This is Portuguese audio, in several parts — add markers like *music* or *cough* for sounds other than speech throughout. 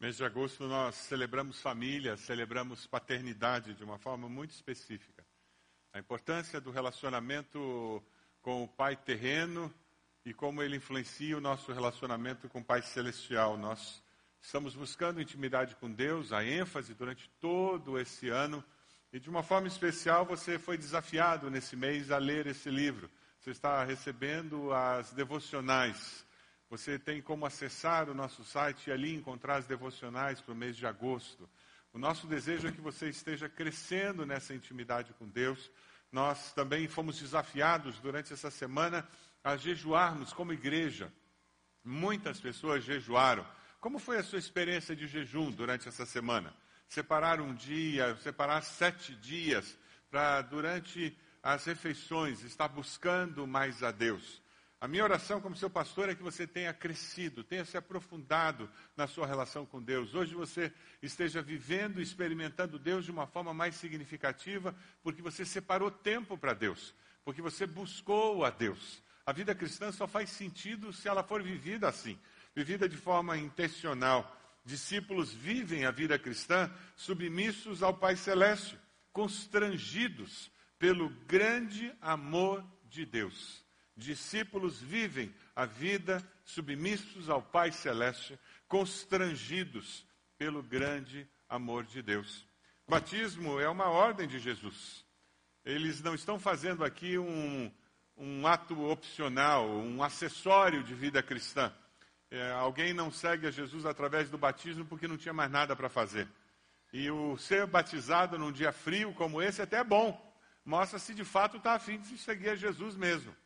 Mês de agosto nós celebramos família, celebramos paternidade de uma forma muito específica. A importância do relacionamento com o Pai terreno e como ele influencia o nosso relacionamento com o Pai celestial. Nós estamos buscando intimidade com Deus, a ênfase durante todo esse ano. E de uma forma especial, você foi desafiado nesse mês a ler esse livro. Você está recebendo as devocionais. Você tem como acessar o nosso site e ali encontrar as devocionais para o mês de agosto. O nosso desejo é que você esteja crescendo nessa intimidade com Deus. Nós também fomos desafiados durante essa semana a jejuarmos como igreja. Muitas pessoas jejuaram. Como foi a sua experiência de jejum durante essa semana? Separar um dia, separar sete dias para, durante as refeições, estar buscando mais a Deus. A minha oração como seu pastor é que você tenha crescido, tenha se aprofundado na sua relação com Deus. Hoje você esteja vivendo e experimentando Deus de uma forma mais significativa, porque você separou tempo para Deus, porque você buscou a Deus. A vida cristã só faz sentido se ela for vivida assim, vivida de forma intencional. Discípulos vivem a vida cristã submissos ao Pai Celeste, constrangidos pelo grande amor de Deus. Discípulos vivem a vida submissos ao Pai Celeste, constrangidos pelo grande amor de Deus. O batismo é uma ordem de Jesus. Eles não estão fazendo aqui um, um ato opcional, um acessório de vida cristã. É, alguém não segue a Jesus através do batismo porque não tinha mais nada para fazer. E o ser batizado num dia frio como esse até é bom. Mostra se de fato está afim de seguir a Jesus mesmo.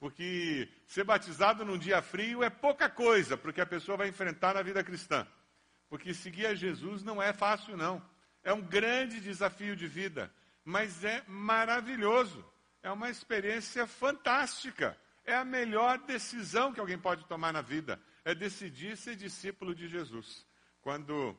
Porque ser batizado num dia frio é pouca coisa para o que a pessoa vai enfrentar na vida cristã. Porque seguir a Jesus não é fácil, não. É um grande desafio de vida, mas é maravilhoso. É uma experiência fantástica. É a melhor decisão que alguém pode tomar na vida. É decidir ser discípulo de Jesus. Quando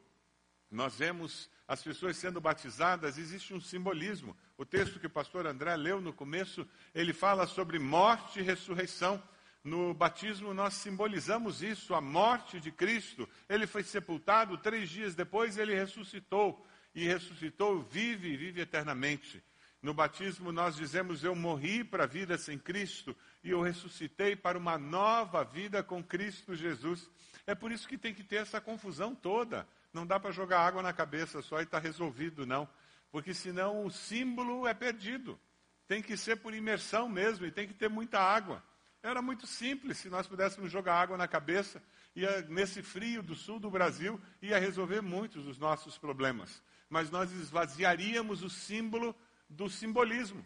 nós vemos as pessoas sendo batizadas, existe um simbolismo. O texto que o pastor André leu no começo, ele fala sobre morte e ressurreição. No batismo, nós simbolizamos isso, a morte de Cristo. Ele foi sepultado, três dias depois ele ressuscitou. E ressuscitou, vive e vive eternamente. No batismo, nós dizemos: Eu morri para a vida sem Cristo e eu ressuscitei para uma nova vida com Cristo Jesus. É por isso que tem que ter essa confusão toda. Não dá para jogar água na cabeça só e está resolvido, não. Porque senão o símbolo é perdido. Tem que ser por imersão mesmo e tem que ter muita água. Era muito simples se nós pudéssemos jogar água na cabeça, ia, nesse frio do sul do Brasil, ia resolver muitos dos nossos problemas. Mas nós esvaziaríamos o símbolo do simbolismo.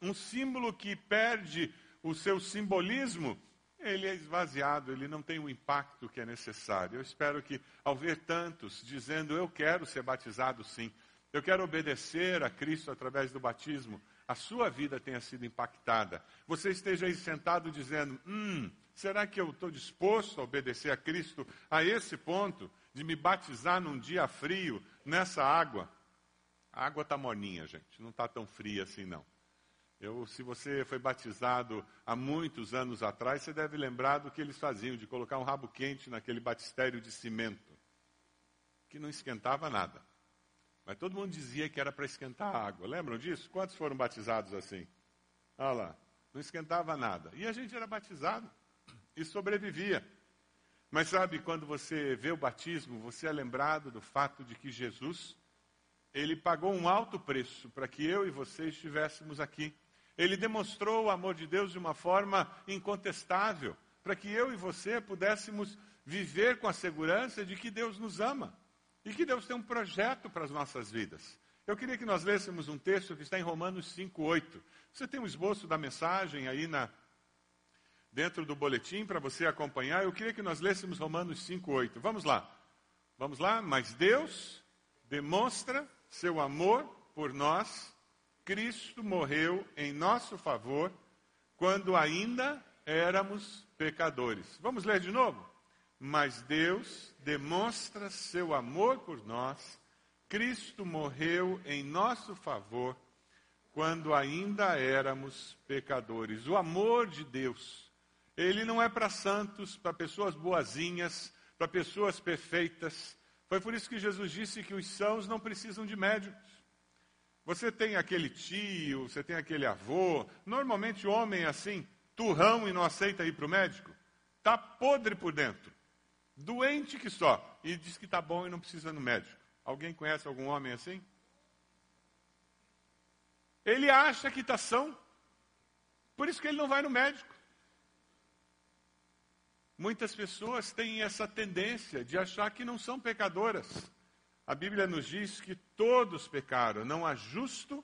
Um símbolo que perde o seu simbolismo ele é esvaziado, ele não tem o impacto que é necessário. Eu espero que, ao ver tantos dizendo, eu quero ser batizado sim, eu quero obedecer a Cristo através do batismo, a sua vida tenha sido impactada. Você esteja aí sentado dizendo, hum, será que eu estou disposto a obedecer a Cristo a esse ponto de me batizar num dia frio, nessa água? A água está morninha, gente, não está tão fria assim não. Eu, se você foi batizado há muitos anos atrás, você deve lembrar do que eles faziam, de colocar um rabo quente naquele batistério de cimento, que não esquentava nada. Mas todo mundo dizia que era para esquentar a água. Lembram disso? Quantos foram batizados assim? Olha lá, não esquentava nada. E a gente era batizado e sobrevivia. Mas sabe, quando você vê o batismo, você é lembrado do fato de que Jesus, ele pagou um alto preço para que eu e você estivéssemos aqui. Ele demonstrou o amor de Deus de uma forma incontestável, para que eu e você pudéssemos viver com a segurança de que Deus nos ama e que Deus tem um projeto para as nossas vidas. Eu queria que nós lêssemos um texto que está em Romanos 5:8. Você tem um esboço da mensagem aí na dentro do boletim para você acompanhar. Eu queria que nós lêssemos Romanos 5:8. Vamos lá. Vamos lá? Mas Deus demonstra seu amor por nós Cristo morreu em nosso favor quando ainda éramos pecadores. Vamos ler de novo? Mas Deus demonstra seu amor por nós. Cristo morreu em nosso favor quando ainda éramos pecadores. O amor de Deus, ele não é para santos, para pessoas boazinhas, para pessoas perfeitas, Foi por isso que Jesus disse que os sãos não precisam de médicos. Você tem aquele tio, você tem aquele avô, normalmente homem assim, turrão e não aceita ir para o médico, está podre por dentro, doente que só, e diz que está bom e não precisa no médico. Alguém conhece algum homem assim? Ele acha que está são, por isso que ele não vai no médico. Muitas pessoas têm essa tendência de achar que não são pecadoras. A Bíblia nos diz que todos pecaram, não há justo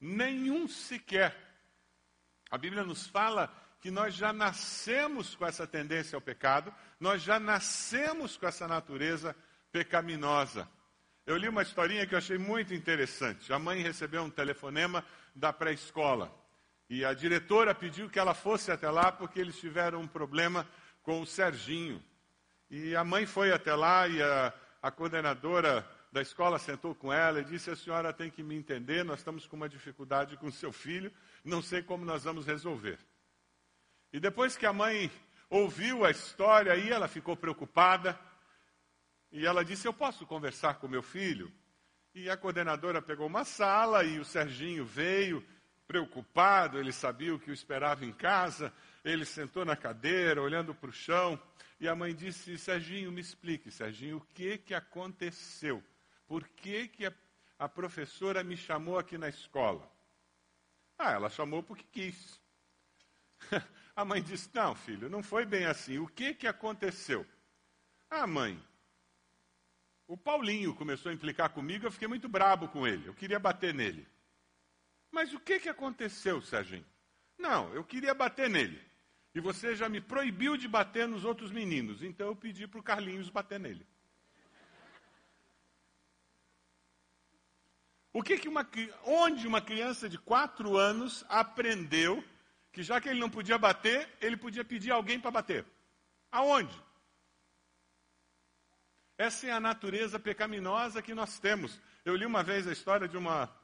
nenhum sequer. A Bíblia nos fala que nós já nascemos com essa tendência ao pecado, nós já nascemos com essa natureza pecaminosa. Eu li uma historinha que eu achei muito interessante. A mãe recebeu um telefonema da pré-escola e a diretora pediu que ela fosse até lá porque eles tiveram um problema com o Serginho. E a mãe foi até lá e a, a coordenadora da escola sentou com ela e disse: A senhora tem que me entender, nós estamos com uma dificuldade com seu filho, não sei como nós vamos resolver. E depois que a mãe ouviu a história, aí ela ficou preocupada e ela disse: Eu posso conversar com meu filho? E a coordenadora pegou uma sala e o Serginho veio, preocupado, ele sabia o que o esperava em casa. Ele sentou na cadeira, olhando para o chão, e a mãe disse: Serginho, me explique, Serginho, o que, que aconteceu? Por que, que a, a professora me chamou aqui na escola? Ah, ela chamou porque quis. *laughs* a mãe disse: Não, filho, não foi bem assim. O que, que aconteceu? Ah, mãe, o Paulinho começou a implicar comigo, eu fiquei muito brabo com ele, eu queria bater nele. Mas o que, que aconteceu, Serginho? Não, eu queria bater nele. E você já me proibiu de bater nos outros meninos. Então eu pedi para o Carlinhos bater nele. O que, que uma, onde uma criança de quatro anos aprendeu que já que ele não podia bater, ele podia pedir alguém para bater? Aonde? Essa é a natureza pecaminosa que nós temos. Eu li uma vez a história de uma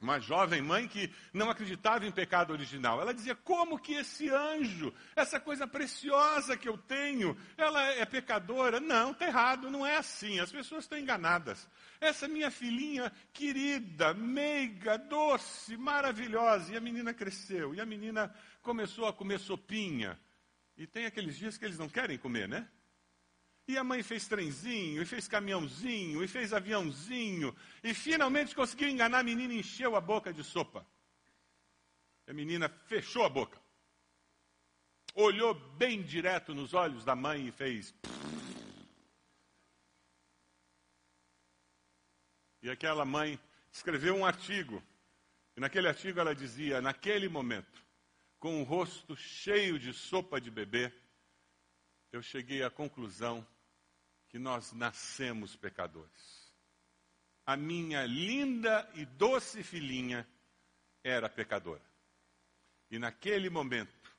uma jovem mãe que não acreditava em pecado original. Ela dizia: como que esse anjo, essa coisa preciosa que eu tenho, ela é pecadora? Não, está errado, não é assim. As pessoas estão enganadas. Essa minha filhinha querida, meiga, doce, maravilhosa. E a menina cresceu, e a menina começou a comer sopinha. E tem aqueles dias que eles não querem comer, né? E a mãe fez trenzinho, e fez caminhãozinho, e fez aviãozinho, e finalmente conseguiu enganar a menina e encheu a boca de sopa. A menina fechou a boca, olhou bem direto nos olhos da mãe e fez. E aquela mãe escreveu um artigo, e naquele artigo ela dizia: naquele momento, com o rosto cheio de sopa de bebê, eu cheguei à conclusão que nós nascemos pecadores. A minha linda e doce filhinha era pecadora. E naquele momento,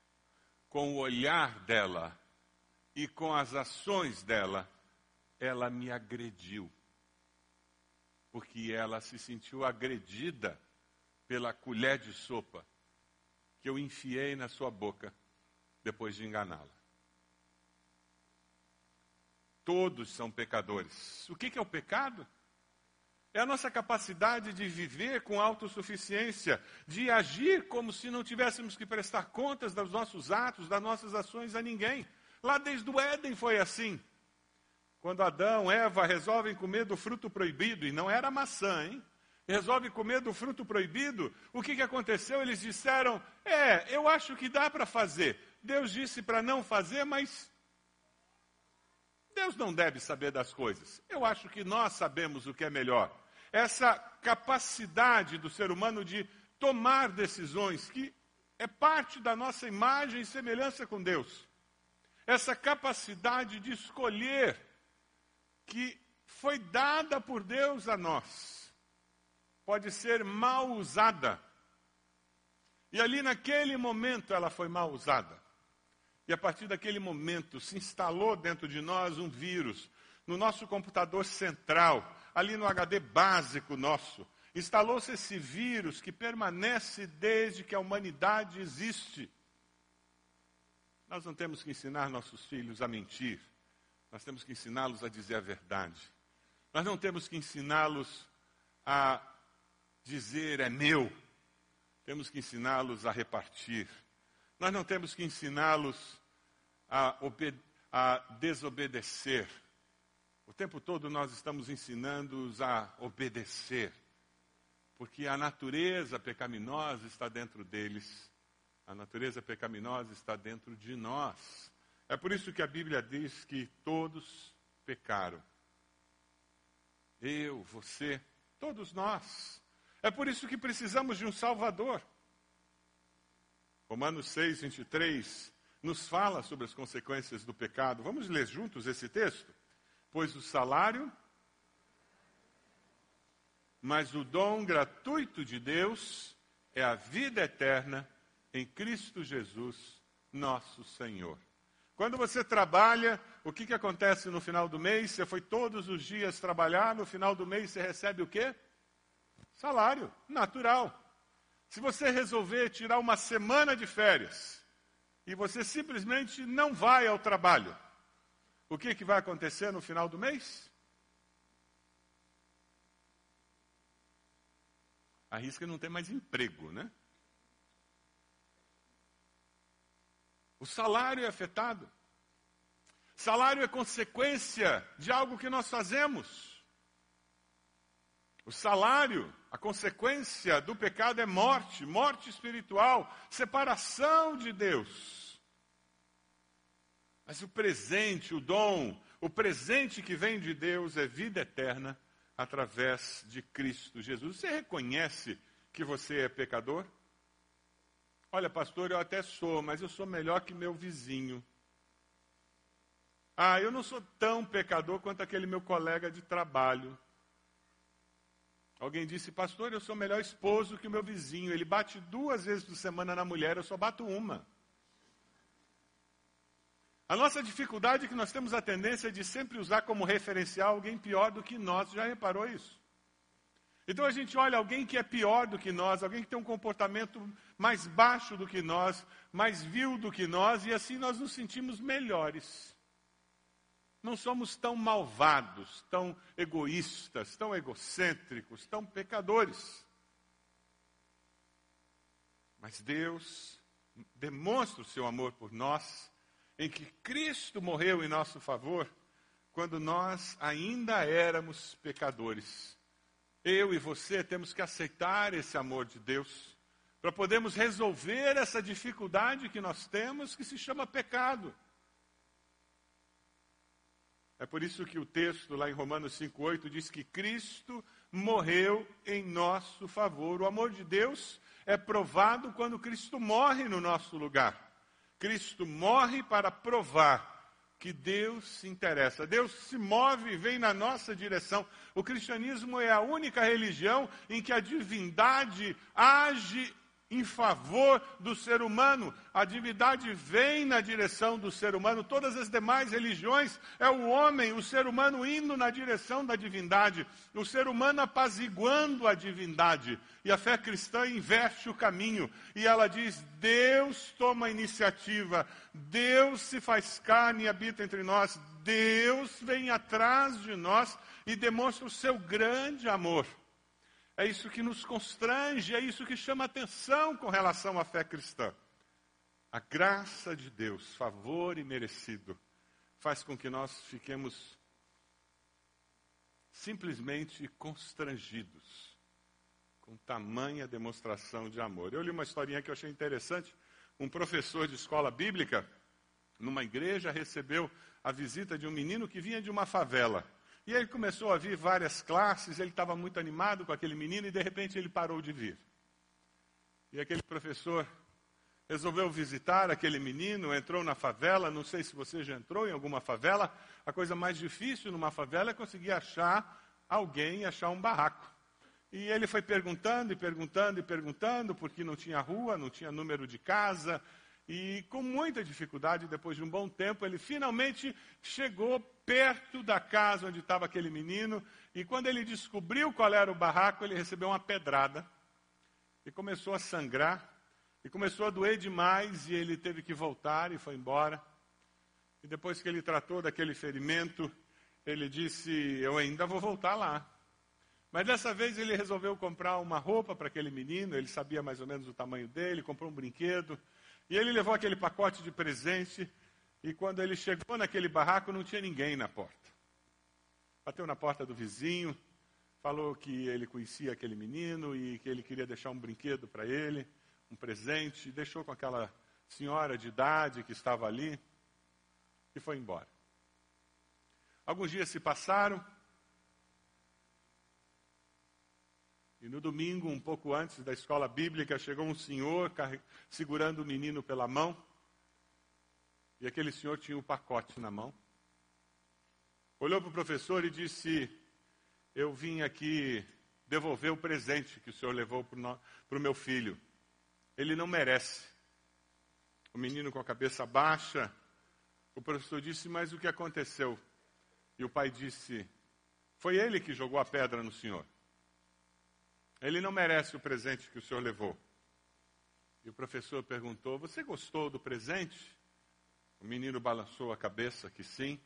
com o olhar dela e com as ações dela, ela me agrediu. Porque ela se sentiu agredida pela colher de sopa que eu enfiei na sua boca depois de enganá-la. Todos são pecadores. O que é o pecado? É a nossa capacidade de viver com autossuficiência, de agir como se não tivéssemos que prestar contas dos nossos atos, das nossas ações a ninguém. Lá desde o Éden foi assim. Quando Adão, Eva resolvem comer do fruto proibido, e não era maçã, hein? Resolvem comer do fruto proibido, o que, que aconteceu? Eles disseram: É, eu acho que dá para fazer. Deus disse para não fazer, mas Deus não deve saber das coisas. Eu acho que nós sabemos o que é melhor. Essa capacidade do ser humano de tomar decisões, que é parte da nossa imagem e semelhança com Deus. Essa capacidade de escolher, que foi dada por Deus a nós, pode ser mal usada. E ali naquele momento ela foi mal usada. E a partir daquele momento se instalou dentro de nós um vírus, no nosso computador central, ali no HD básico nosso. Instalou-se esse vírus que permanece desde que a humanidade existe. Nós não temos que ensinar nossos filhos a mentir, nós temos que ensiná-los a dizer a verdade. Nós não temos que ensiná-los a dizer é meu. Temos que ensiná-los a repartir. Nós não temos que ensiná-los a, a, desobedecer. O tempo todo nós estamos ensinando-os a obedecer. Porque a natureza pecaminosa está dentro deles. A natureza pecaminosa está dentro de nós. É por isso que a Bíblia diz que todos pecaram. Eu, você, todos nós. É por isso que precisamos de um Salvador. Romanos 6, 23 nos fala sobre as consequências do pecado. Vamos ler juntos esse texto? Pois o salário, mas o dom gratuito de Deus é a vida eterna em Cristo Jesus, nosso Senhor. Quando você trabalha, o que, que acontece no final do mês? Você foi todos os dias trabalhar, no final do mês você recebe o quê? Salário, natural. Se você resolver tirar uma semana de férias e você simplesmente não vai ao trabalho, o que, que vai acontecer no final do mês? Arrisca não ter mais emprego, né? O salário é afetado. Salário é consequência de algo que nós fazemos. O salário, a consequência do pecado é morte, morte espiritual, separação de Deus. Mas o presente, o dom, o presente que vem de Deus é vida eterna através de Cristo Jesus. Você reconhece que você é pecador? Olha, pastor, eu até sou, mas eu sou melhor que meu vizinho. Ah, eu não sou tão pecador quanto aquele meu colega de trabalho. Alguém disse, pastor, eu sou melhor esposo que o meu vizinho. Ele bate duas vezes por semana na mulher, eu só bato uma. A nossa dificuldade é que nós temos a tendência de sempre usar como referencial alguém pior do que nós. Já reparou isso? Então a gente olha alguém que é pior do que nós, alguém que tem um comportamento mais baixo do que nós, mais vil do que nós, e assim nós nos sentimos melhores. Não somos tão malvados, tão egoístas, tão egocêntricos, tão pecadores. Mas Deus demonstra o seu amor por nós, em que Cristo morreu em nosso favor, quando nós ainda éramos pecadores. Eu e você temos que aceitar esse amor de Deus para podermos resolver essa dificuldade que nós temos, que se chama pecado. É por isso que o texto lá em Romanos 5,8 diz que Cristo morreu em nosso favor. O amor de Deus é provado quando Cristo morre no nosso lugar. Cristo morre para provar que Deus se interessa. Deus se move e vem na nossa direção. O cristianismo é a única religião em que a divindade age em favor do ser humano. A divindade vem na direção do ser humano. Todas as demais religiões é o homem, o ser humano indo na direção da divindade, o ser humano apaziguando a divindade. E a fé cristã inverte o caminho e ela diz: Deus toma a iniciativa, Deus se faz carne e habita entre nós, Deus vem atrás de nós e demonstra o seu grande amor. É isso que nos constrange, é isso que chama atenção com relação à fé cristã. A graça de Deus, favor e merecido, faz com que nós fiquemos simplesmente constrangidos com tamanha demonstração de amor. Eu li uma historinha que eu achei interessante. Um professor de escola bíblica, numa igreja, recebeu a visita de um menino que vinha de uma favela. E ele começou a vir várias classes, ele estava muito animado com aquele menino e de repente ele parou de vir. E aquele professor resolveu visitar aquele menino, entrou na favela, não sei se você já entrou em alguma favela, a coisa mais difícil numa favela é conseguir achar alguém, achar um barraco. E ele foi perguntando e perguntando e perguntando, porque não tinha rua, não tinha número de casa, e com muita dificuldade, depois de um bom tempo, ele finalmente chegou perto da casa onde estava aquele menino. E quando ele descobriu qual era o barraco, ele recebeu uma pedrada. E começou a sangrar. E começou a doer demais. E ele teve que voltar e foi embora. E depois que ele tratou daquele ferimento, ele disse: Eu ainda vou voltar lá. Mas dessa vez ele resolveu comprar uma roupa para aquele menino, ele sabia mais ou menos o tamanho dele, comprou um brinquedo, e ele levou aquele pacote de presente, e quando ele chegou naquele barraco não tinha ninguém na porta. Bateu na porta do vizinho, falou que ele conhecia aquele menino e que ele queria deixar um brinquedo para ele, um presente, deixou com aquela senhora de idade que estava ali e foi embora. Alguns dias se passaram, E no domingo, um pouco antes da escola bíblica, chegou um senhor segurando o menino pela mão. E aquele senhor tinha um pacote na mão. Olhou para o professor e disse: Eu vim aqui devolver o presente que o senhor levou para o meu filho. Ele não merece. O menino com a cabeça baixa. O professor disse: Mas o que aconteceu? E o pai disse: Foi ele que jogou a pedra no senhor. Ele não merece o presente que o senhor levou. E o professor perguntou: Você gostou do presente? O menino balançou a cabeça que sim,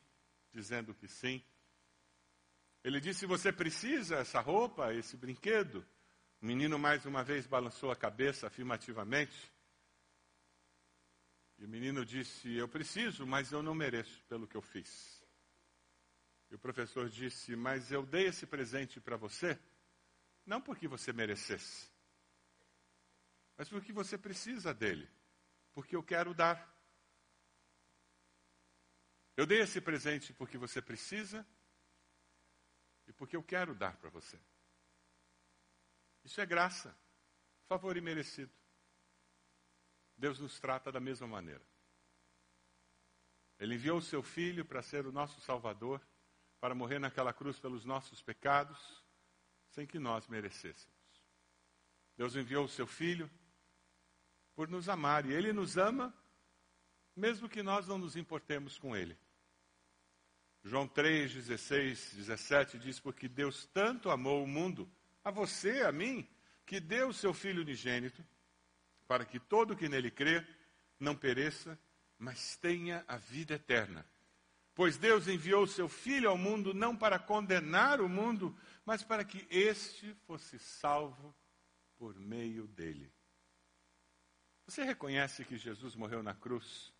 dizendo que sim. Ele disse: Você precisa essa roupa, esse brinquedo? O menino mais uma vez balançou a cabeça afirmativamente. E o menino disse: Eu preciso, mas eu não mereço pelo que eu fiz. E o professor disse: Mas eu dei esse presente para você não porque você merecesse, mas porque você precisa dele. Porque eu quero dar. Eu dei esse presente porque você precisa e porque eu quero dar para você. Isso é graça, favor imerecido. Deus nos trata da mesma maneira. Ele enviou o seu filho para ser o nosso Salvador, para morrer naquela cruz pelos nossos pecados sem que nós merecêssemos. Deus enviou o seu Filho por nos amar, e Ele nos ama, mesmo que nós não nos importemos com Ele. João 3, 16, 17 diz: Porque Deus tanto amou o mundo, a você, a mim, que deu o seu Filho unigênito, para que todo que nele crê não pereça, mas tenha a vida eterna. Pois Deus enviou o seu Filho ao mundo não para condenar o mundo, mas para que este fosse salvo por meio dele. Você reconhece que Jesus morreu na cruz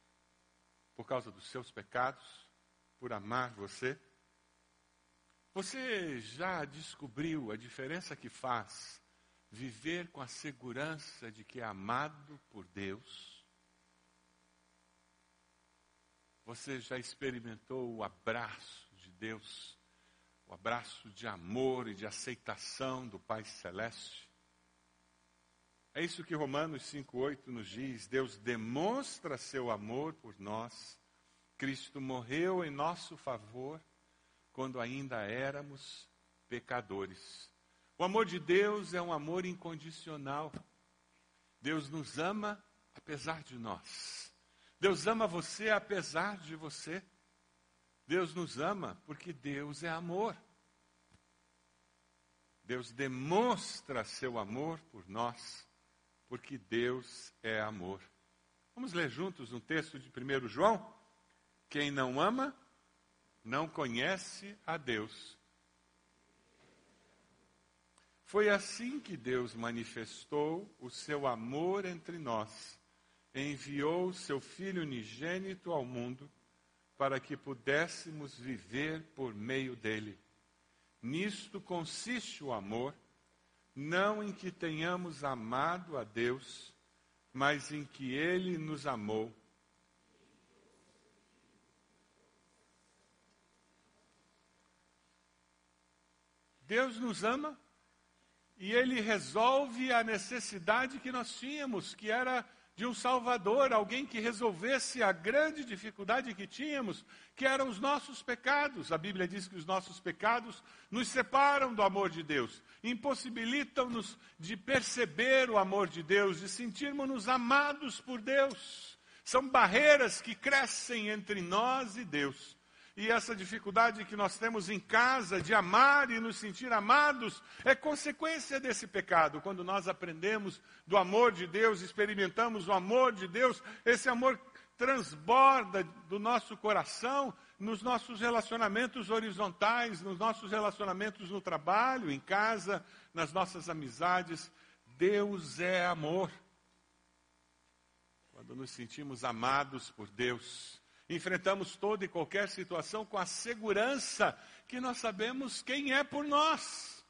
por causa dos seus pecados, por amar você? Você já descobriu a diferença que faz viver com a segurança de que é amado por Deus? Você já experimentou o abraço de Deus o abraço de amor e de aceitação do Pai Celeste. É isso que Romanos 5,8 nos diz. Deus demonstra seu amor por nós. Cristo morreu em nosso favor quando ainda éramos pecadores. O amor de Deus é um amor incondicional. Deus nos ama apesar de nós. Deus ama você apesar de você. Deus nos ama porque Deus é amor. Deus demonstra seu amor por nós, porque Deus é amor. Vamos ler juntos um texto de 1 João? Quem não ama, não conhece a Deus. Foi assim que Deus manifestou o seu amor entre nós. Enviou o seu Filho unigênito ao mundo para que pudéssemos viver por meio dele. Nisto consiste o amor, não em que tenhamos amado a Deus, mas em que ele nos amou. Deus nos ama e ele resolve a necessidade que nós tínhamos, que era de um Salvador, alguém que resolvesse a grande dificuldade que tínhamos, que eram os nossos pecados. A Bíblia diz que os nossos pecados nos separam do amor de Deus, impossibilitam-nos de perceber o amor de Deus, de sentirmos-nos amados por Deus. São barreiras que crescem entre nós e Deus. E essa dificuldade que nós temos em casa de amar e nos sentir amados é consequência desse pecado. Quando nós aprendemos do amor de Deus, experimentamos o amor de Deus, esse amor transborda do nosso coração, nos nossos relacionamentos horizontais, nos nossos relacionamentos no trabalho, em casa, nas nossas amizades. Deus é amor. Quando nos sentimos amados por Deus, enfrentamos toda e qualquer situação com a segurança que nós sabemos quem é por nós.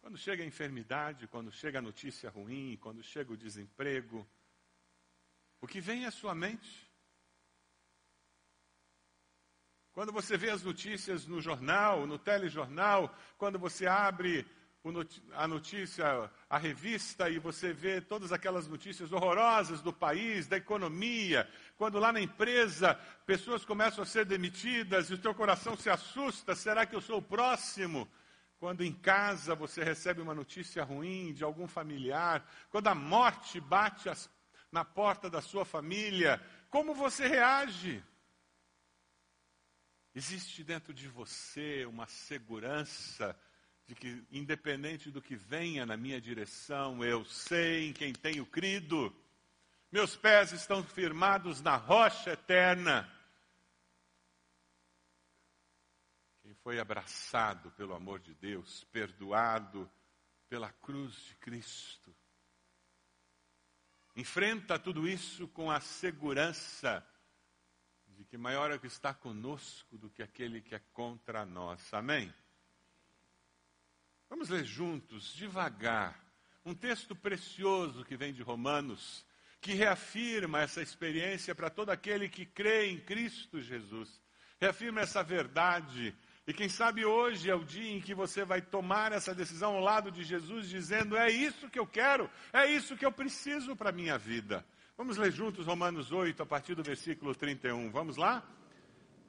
Quando chega a enfermidade, quando chega a notícia ruim, quando chega o desemprego, o que vem à sua mente? Quando você vê as notícias no jornal, no telejornal, quando você abre a notícia, a revista, e você vê todas aquelas notícias horrorosas do país, da economia, quando lá na empresa pessoas começam a ser demitidas e o teu coração se assusta, será que eu sou o próximo? Quando em casa você recebe uma notícia ruim de algum familiar, quando a morte bate as, na porta da sua família, como você reage? Existe dentro de você uma segurança de que, independente do que venha na minha direção, eu sei em quem tenho crido, meus pés estão firmados na rocha eterna. Quem foi abraçado pelo amor de Deus, perdoado pela cruz de Cristo, enfrenta tudo isso com a segurança de que maior é o que está conosco do que aquele que é contra nós. Amém? Vamos ler juntos, devagar, um texto precioso que vem de Romanos, que reafirma essa experiência para todo aquele que crê em Cristo Jesus. Reafirma essa verdade. E quem sabe hoje é o dia em que você vai tomar essa decisão ao lado de Jesus, dizendo: É isso que eu quero, é isso que eu preciso para a minha vida. Vamos ler juntos Romanos 8, a partir do versículo 31. Vamos lá?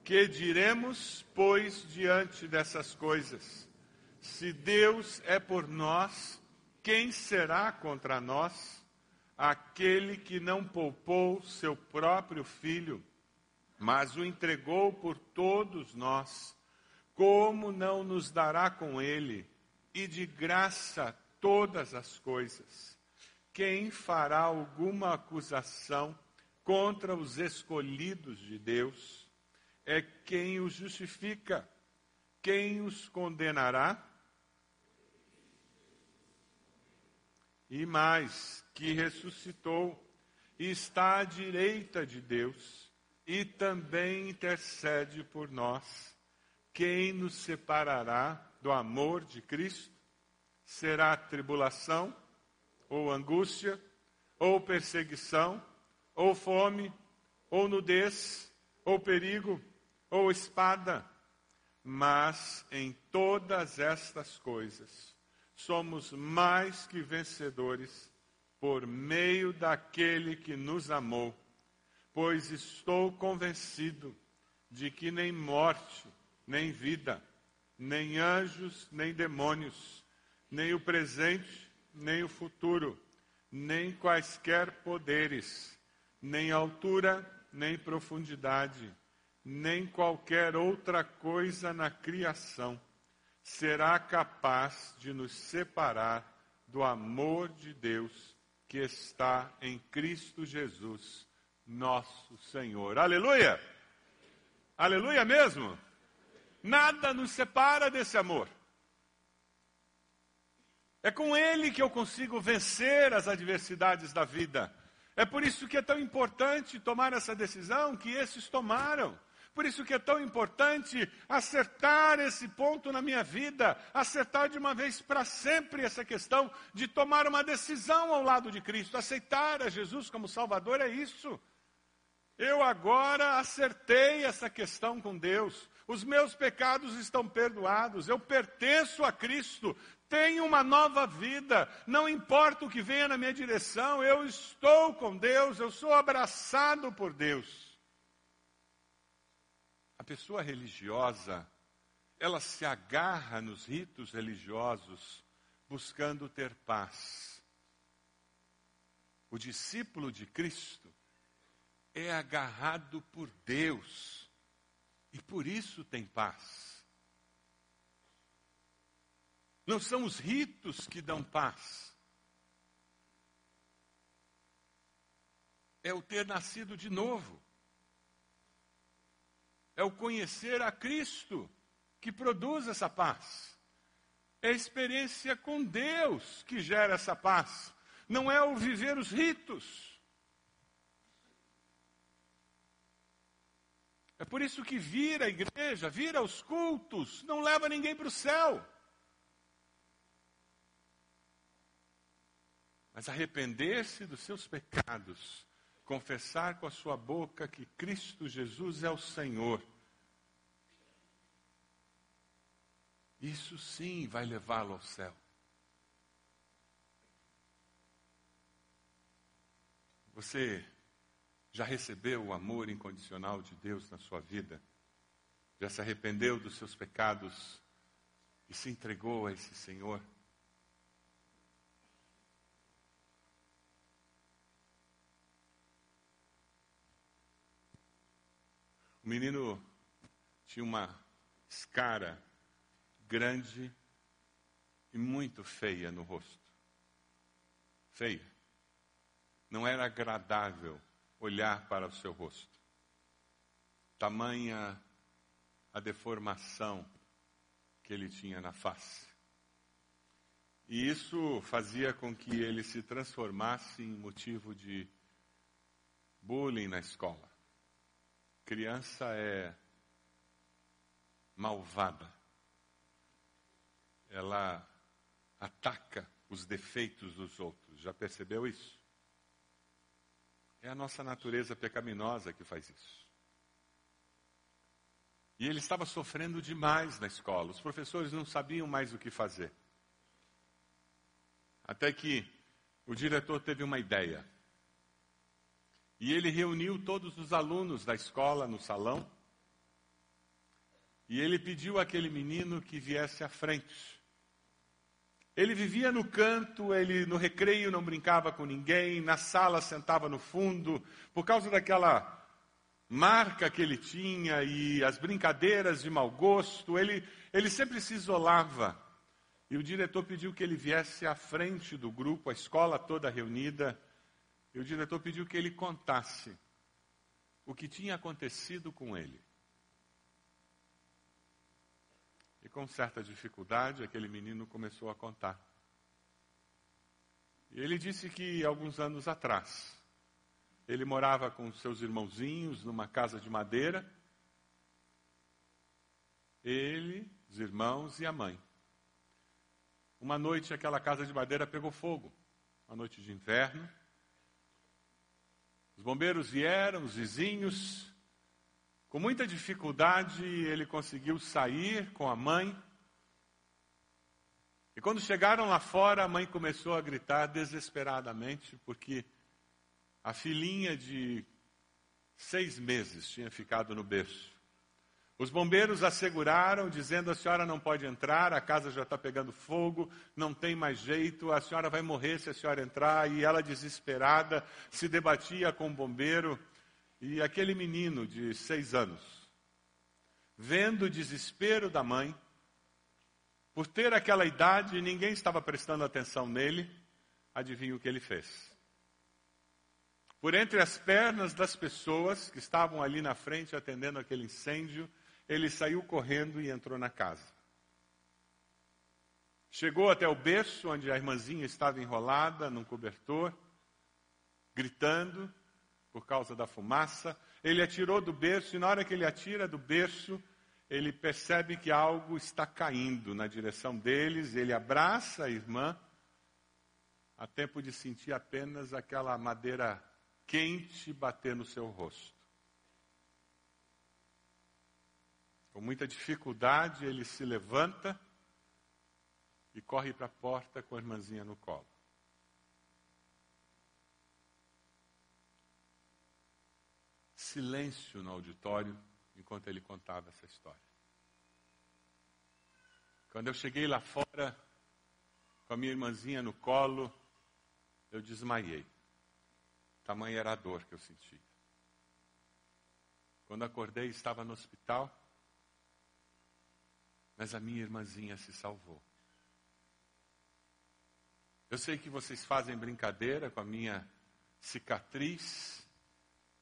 Que diremos, pois, diante dessas coisas? Se Deus é por nós, quem será contra nós? Aquele que não poupou seu próprio filho, mas o entregou por todos nós, como não nos dará com ele e de graça todas as coisas? Quem fará alguma acusação contra os escolhidos de Deus? É quem os justifica. Quem os condenará? E mais, que ressuscitou e está à direita de Deus e também intercede por nós. Quem nos separará do amor de Cristo? Será tribulação, ou angústia, ou perseguição, ou fome, ou nudez, ou perigo, ou espada. Mas em todas estas coisas, somos mais que vencedores por meio daquele que nos amou, pois estou convencido de que nem morte, nem vida, nem anjos, nem demônios, nem o presente, nem o futuro, nem quaisquer poderes, nem altura, nem profundidade, nem qualquer outra coisa na criação será capaz de nos separar do amor de Deus que está em Cristo Jesus, nosso Senhor. Aleluia! Aleluia mesmo! Nada nos separa desse amor. É com Ele que eu consigo vencer as adversidades da vida. É por isso que é tão importante tomar essa decisão que esses tomaram. Por isso que é tão importante acertar esse ponto na minha vida, acertar de uma vez para sempre essa questão de tomar uma decisão ao lado de Cristo, aceitar a Jesus como Salvador é isso. Eu agora acertei essa questão com Deus. Os meus pecados estão perdoados. Eu pertenço a Cristo. Tenho uma nova vida. Não importa o que venha na minha direção, eu estou com Deus. Eu sou abraçado por Deus pessoa religiosa, ela se agarra nos ritos religiosos buscando ter paz. O discípulo de Cristo é agarrado por Deus e por isso tem paz. Não são os ritos que dão paz. É o ter nascido de novo. É o conhecer a Cristo que produz essa paz. É a experiência com Deus que gera essa paz. Não é o viver os ritos. É por isso que vir à igreja, vir aos cultos, não leva ninguém para o céu. Mas arrepender-se dos seus pecados, confessar com a sua boca que Cristo Jesus é o Senhor, isso sim vai levá-lo ao céu. Você já recebeu o amor incondicional de Deus na sua vida? Já se arrependeu dos seus pecados e se entregou a esse Senhor? O menino tinha uma escara grande e muito feia no rosto. Feia. Não era agradável olhar para o seu rosto. Tamanha a deformação que ele tinha na face. E isso fazia com que ele se transformasse em motivo de bullying na escola. Criança é malvada. Ela ataca os defeitos dos outros. Já percebeu isso? É a nossa natureza pecaminosa que faz isso. E ele estava sofrendo demais na escola. Os professores não sabiam mais o que fazer. Até que o diretor teve uma ideia. E ele reuniu todos os alunos da escola no salão. E ele pediu àquele menino que viesse à frente. Ele vivia no canto, ele no recreio não brincava com ninguém, na sala sentava no fundo, por causa daquela marca que ele tinha e as brincadeiras de mau gosto, ele, ele sempre se isolava. E o diretor pediu que ele viesse à frente do grupo, a escola toda reunida, e o diretor pediu que ele contasse o que tinha acontecido com ele. E com certa dificuldade, aquele menino começou a contar. E ele disse que alguns anos atrás, ele morava com seus irmãozinhos numa casa de madeira. Ele, os irmãos e a mãe. Uma noite aquela casa de madeira pegou fogo, uma noite de inverno. Os bombeiros vieram, os vizinhos, com muita dificuldade, ele conseguiu sair com a mãe. E quando chegaram lá fora, a mãe começou a gritar desesperadamente, porque a filhinha de seis meses tinha ficado no berço. Os bombeiros asseguraram, dizendo: a senhora não pode entrar, a casa já está pegando fogo, não tem mais jeito, a senhora vai morrer se a senhora entrar. E ela, desesperada, se debatia com o bombeiro. E aquele menino de seis anos, vendo o desespero da mãe, por ter aquela idade e ninguém estava prestando atenção nele, adivinha o que ele fez? Por entre as pernas das pessoas que estavam ali na frente atendendo aquele incêndio, ele saiu correndo e entrou na casa. Chegou até o berço onde a irmãzinha estava enrolada num cobertor, gritando, por causa da fumaça. Ele atirou do berço e na hora que ele atira do berço, ele percebe que algo está caindo na direção deles. Ele abraça a irmã, a tempo de sentir apenas aquela madeira quente bater no seu rosto. Com muita dificuldade, ele se levanta e corre para a porta com a irmãzinha no colo. silêncio no auditório enquanto ele contava essa história. Quando eu cheguei lá fora, com a minha irmãzinha no colo, eu desmaiei. Tamanha era a dor que eu sentia. Quando acordei, estava no hospital, mas a minha irmãzinha se salvou. Eu sei que vocês fazem brincadeira com a minha cicatriz,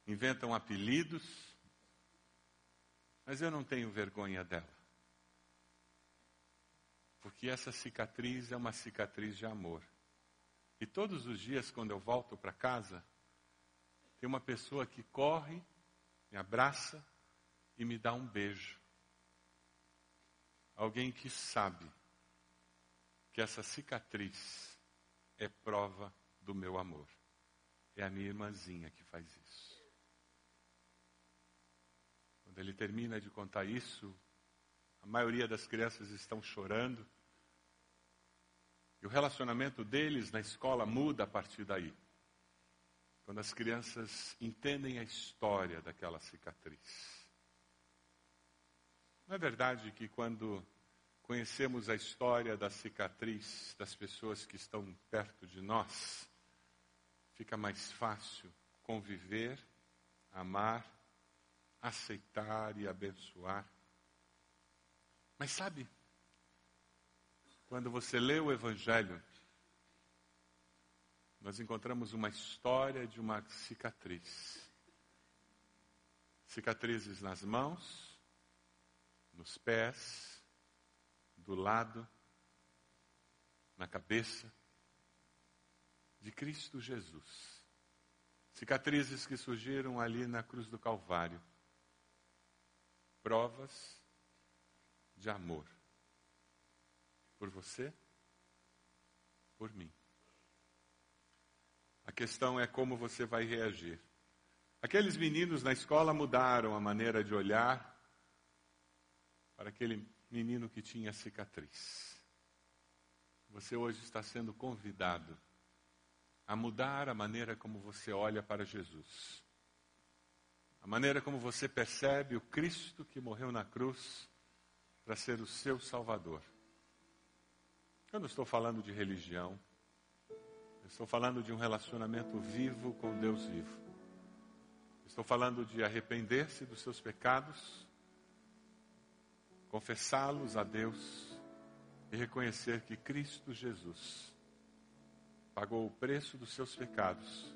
inventam apelidos. Mas eu não tenho vergonha dela. Porque essa cicatriz é uma cicatriz de amor. E todos os dias, quando eu volto para casa, tem uma pessoa que corre, me abraça e me dá um beijo. Alguém que sabe que essa cicatriz é prova do meu amor. É a minha irmãzinha que faz isso. Quando ele termina de contar isso, a maioria das crianças estão chorando. E o relacionamento deles na escola muda a partir daí. Quando as crianças entendem a história daquela cicatriz. Não é verdade que quando conhecemos a história da cicatriz das pessoas que estão perto de nós, fica mais fácil conviver, amar, aceitar e abençoar. Mas sabe, quando você lê o Evangelho, nós encontramos uma história de uma cicatriz. Cicatrizes nas mãos, nos pés, do lado, na cabeça de Cristo Jesus. Cicatrizes que surgiram ali na cruz do Calvário. Provas de amor. Por você, por mim. A questão é como você vai reagir. Aqueles meninos na escola mudaram a maneira de olhar para aquele menino que tinha cicatriz. Você hoje está sendo convidado a mudar a maneira como você olha para Jesus. A maneira como você percebe o Cristo que morreu na cruz para ser o seu Salvador. Eu não estou falando de religião. Eu estou falando de um relacionamento vivo com Deus vivo. Estou falando de arrepender-se dos seus pecados, confessá-los a Deus e reconhecer que Cristo Jesus pagou o preço dos seus pecados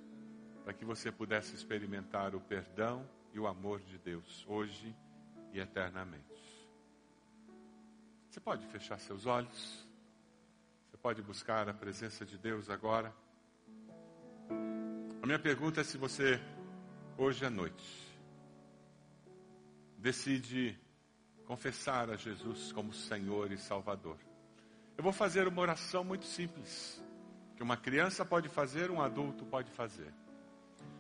para que você pudesse experimentar o perdão e o amor de Deus hoje e eternamente. Você pode fechar seus olhos? Você pode buscar a presença de Deus agora? A minha pergunta é se você, hoje à noite, decide confessar a Jesus como Senhor e Salvador. Eu vou fazer uma oração muito simples, que uma criança pode fazer, um adulto pode fazer.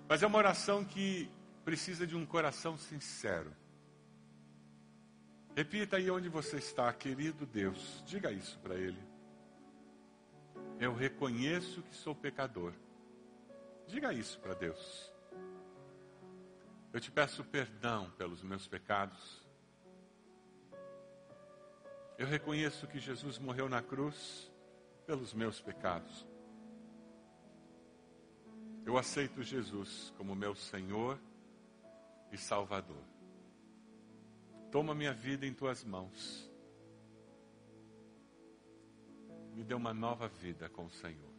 Mas é uma oração que precisa de um coração sincero. Repita aí onde você está, querido Deus. Diga isso para Ele. Eu reconheço que sou pecador. Diga isso para Deus. Eu te peço perdão pelos meus pecados. Eu reconheço que Jesus morreu na cruz pelos meus pecados. Eu aceito Jesus como meu Senhor e Salvador. Toma minha vida em tuas mãos. Me dê uma nova vida com o Senhor.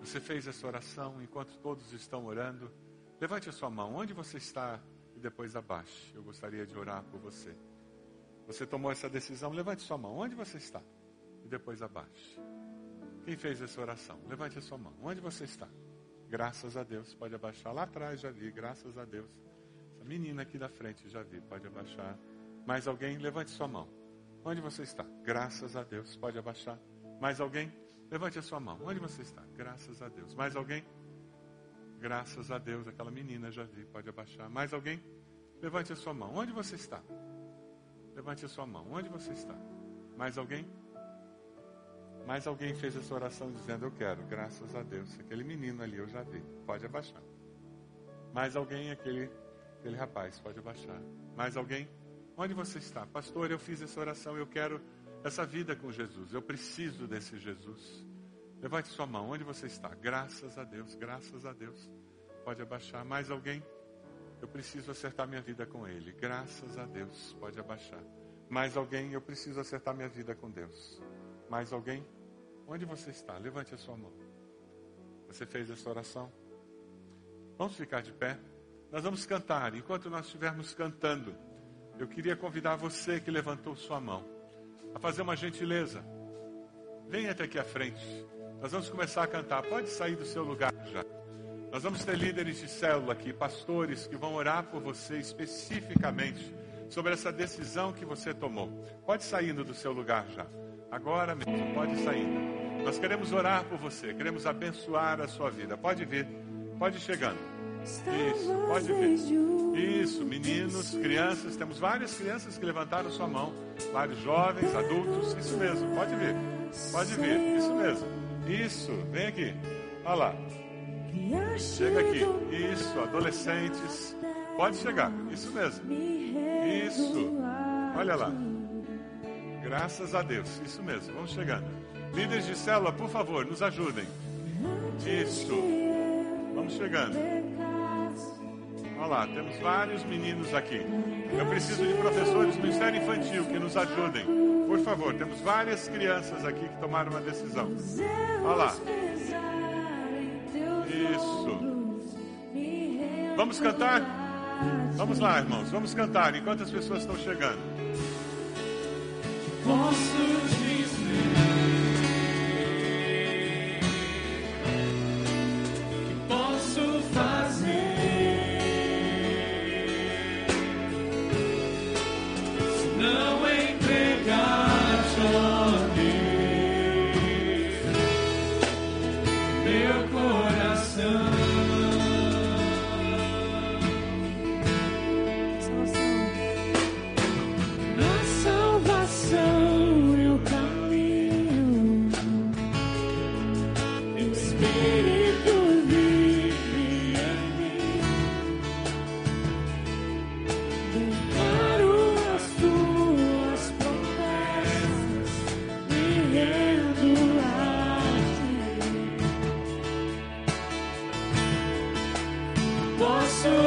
Você fez essa oração enquanto todos estão orando. Levante a sua mão, onde você está e depois abaixe. Eu gostaria de orar por você. Você tomou essa decisão, levante sua mão, onde você está e depois abaixe. Quem fez essa oração? Levante a sua mão, onde você está? Graças a Deus, pode abaixar. Lá atrás já vi, graças a Deus. Essa menina aqui da frente já vi, pode abaixar. Mais alguém? Levante sua mão. Onde você está? Graças a Deus, pode abaixar. Mais alguém? Levante a sua mão. Onde você está? Graças a Deus. Mais alguém? Graças a Deus, aquela menina já vi, pode abaixar. Mais alguém? Levante a sua mão. Onde você está? Levante a sua mão. Onde você está? Mais alguém? Mais alguém fez essa oração dizendo: Eu quero, graças a Deus. Aquele menino ali eu já vi, pode abaixar. Mais alguém, aquele, aquele rapaz, pode abaixar. Mais alguém? Onde você está? Pastor, eu fiz essa oração, eu quero essa vida com Jesus, eu preciso desse Jesus. Levante sua mão, onde você está? Graças a Deus, graças a Deus. Pode abaixar. Mais alguém? Eu preciso acertar minha vida com Ele. Graças a Deus, pode abaixar. Mais alguém? Eu preciso acertar minha vida com Deus. Mais alguém? Onde você está? Levante a sua mão. Você fez essa oração? Vamos ficar de pé. Nós vamos cantar. Enquanto nós estivermos cantando, eu queria convidar você que levantou sua mão a fazer uma gentileza. Venha até aqui à frente. Nós vamos começar a cantar. Pode sair do seu lugar já. Nós vamos ter líderes de célula aqui, pastores que vão orar por você especificamente sobre essa decisão que você tomou. Pode saindo do seu lugar já. Agora mesmo, pode saindo. Nós queremos orar por você, queremos abençoar a sua vida. Pode vir, pode ir chegando. Isso, pode vir. Isso, meninos, crianças, temos várias crianças que levantaram sua mão, vários jovens, adultos, isso mesmo, pode vir. Pode vir, isso mesmo. Isso, vem aqui. Olha lá. Chega aqui. Isso, adolescentes. Pode chegar, isso mesmo. Isso. Olha lá. Graças a Deus. Isso mesmo. Vamos chegando. Líderes de célula, por favor, nos ajudem. Isso. Vamos chegando. Olha lá, temos vários meninos aqui. Eu preciso de professores do Ministério Infantil que nos ajudem. Por favor, temos várias crianças aqui que tomaram uma decisão. Olha lá. Isso. Vamos cantar? Vamos lá, irmãos, vamos cantar enquanto as pessoas estão chegando. Posso dizer. 我是。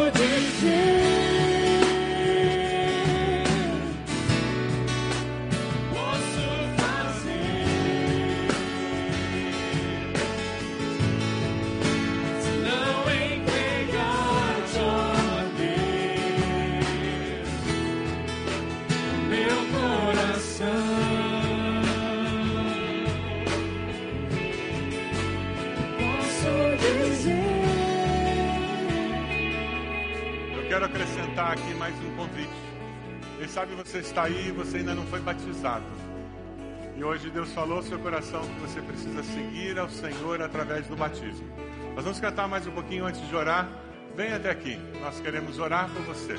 Você está aí e você ainda não foi batizado. E hoje Deus falou ao seu coração que você precisa seguir ao Senhor através do batismo. Nós vamos cantar mais um pouquinho antes de orar. Vem até aqui, nós queremos orar por você.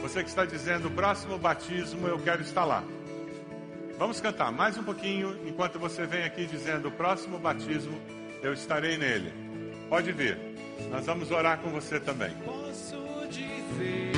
Você que está dizendo, próximo batismo eu quero estar lá. Vamos cantar mais um pouquinho enquanto você vem aqui dizendo, próximo batismo eu estarei nele. Pode vir, nós vamos orar com você também. Posso dizer.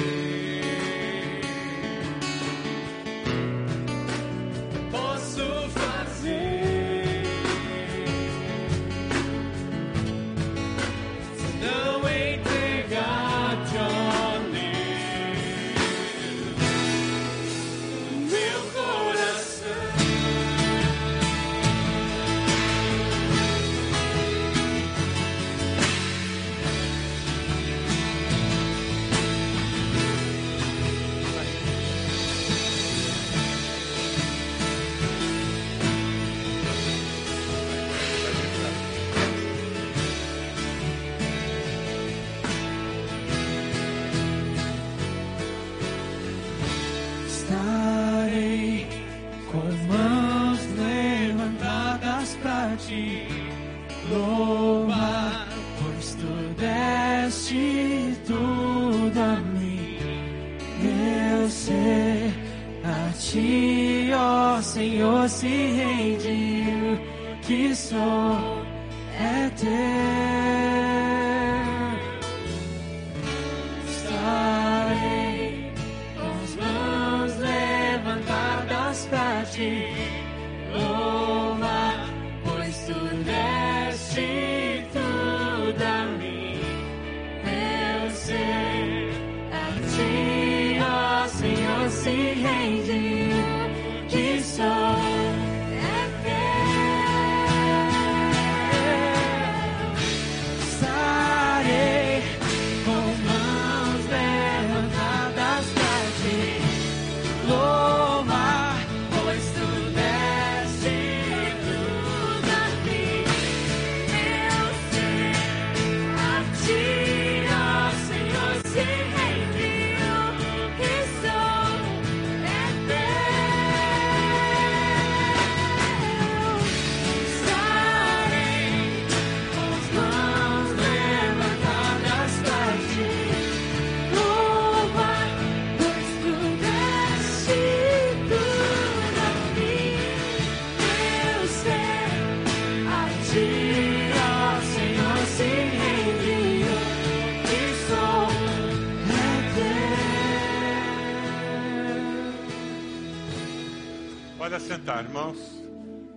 Assentar, irmãos.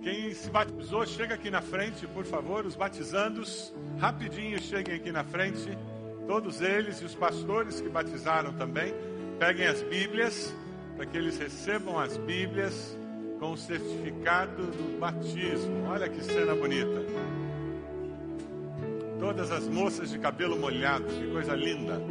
Quem se batizou, chega aqui na frente, por favor. Os batizandos, rapidinho cheguem aqui na frente. Todos eles e os pastores que batizaram também. Peguem as Bíblias, para que eles recebam as Bíblias com o certificado do batismo. Olha que cena bonita. Todas as moças de cabelo molhado, que coisa linda.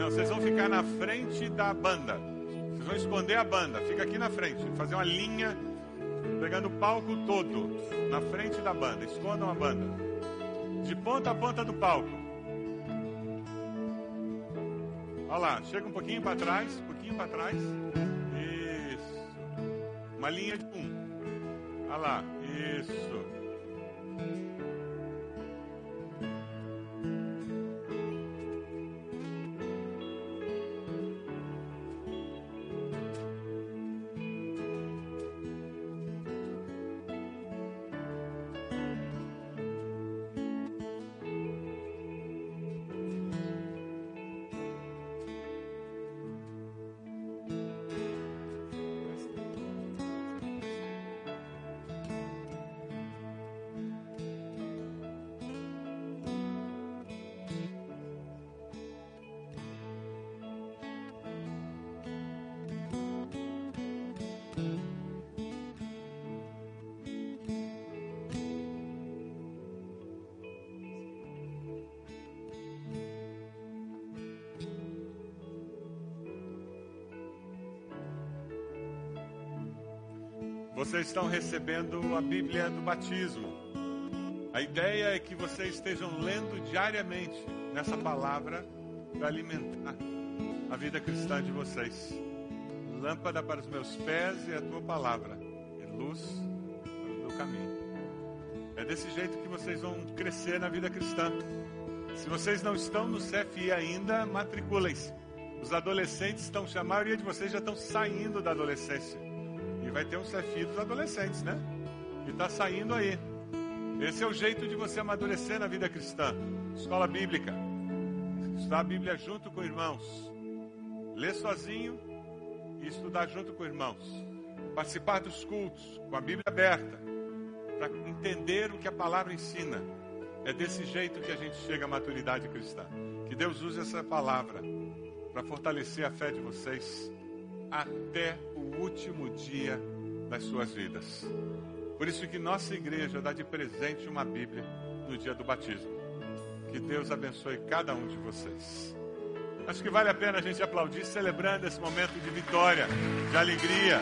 Não, vocês vão ficar na frente da banda. Vocês vão esconder a banda. Fica aqui na frente. Fazer uma linha, pegando o palco todo. Na frente da banda. Escondam a banda. De ponta a ponta do palco. Olha lá, chega um pouquinho para trás. Um pouquinho para trás. Isso. Uma linha de um. Olha lá. Isso. Estão recebendo a Bíblia do batismo. A ideia é que vocês estejam lendo diariamente nessa palavra para alimentar a vida cristã de vocês. Lâmpada para os meus pés e a tua palavra, e luz para o meu caminho. É desse jeito que vocês vão crescer na vida cristã. Se vocês não estão no CFI ainda, matriculem-se. Os adolescentes estão, a maioria de vocês já estão saindo da adolescência. E vai ter um CFI dos adolescentes, né? Que está saindo aí. Esse é o jeito de você amadurecer na vida cristã. Escola bíblica. Estudar a Bíblia junto com irmãos. Ler sozinho e estudar junto com irmãos. Participar dos cultos com a Bíblia aberta. Para entender o que a palavra ensina. É desse jeito que a gente chega à maturidade cristã. Que Deus use essa palavra para fortalecer a fé de vocês até o último dia das suas vidas. Por isso que nossa igreja dá de presente uma Bíblia no dia do batismo. Que Deus abençoe cada um de vocês. Acho que vale a pena a gente aplaudir, celebrando esse momento de vitória, de alegria.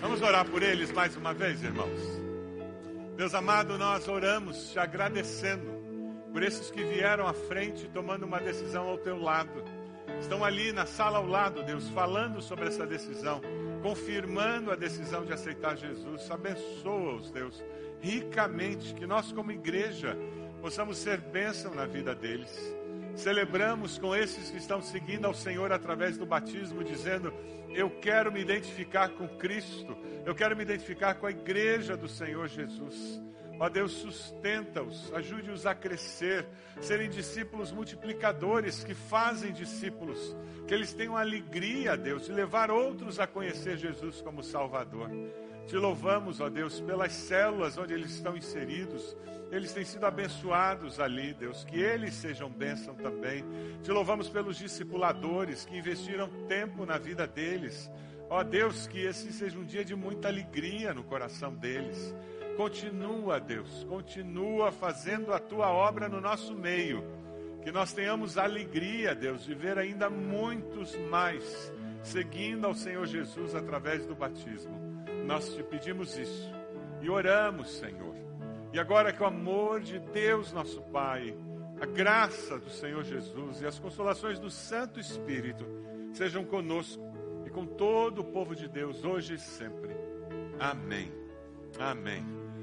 Vamos orar por eles mais uma vez, irmãos. Deus amado, nós oramos te agradecendo por esses que vieram à frente tomando uma decisão ao teu lado. Estão ali na sala ao lado, Deus, falando sobre essa decisão, confirmando a decisão de aceitar Jesus. Abençoa-os, Deus, ricamente, que nós, como igreja, possamos ser bênção na vida deles. Celebramos com esses que estão seguindo ao Senhor através do batismo, dizendo: Eu quero me identificar com Cristo, eu quero me identificar com a igreja do Senhor Jesus. Ó Deus, sustenta-os, ajude-os a crescer, serem discípulos multiplicadores que fazem discípulos, que eles tenham alegria, Deus, de levar outros a conhecer Jesus como Salvador. Te louvamos, ó Deus, pelas células onde eles estão inseridos. Eles têm sido abençoados ali, Deus. Que eles sejam bênção também. Te louvamos pelos discipuladores que investiram tempo na vida deles. Ó Deus, que esse seja um dia de muita alegria no coração deles. Continua, Deus, continua fazendo a tua obra no nosso meio. Que nós tenhamos alegria, Deus, de ver ainda muitos mais seguindo ao Senhor Jesus através do batismo. Nós te pedimos isso e oramos, Senhor. E agora que o amor de Deus, nosso Pai, a graça do Senhor Jesus e as consolações do Santo Espírito sejam conosco e com todo o povo de Deus, hoje e sempre. Amém. Amém.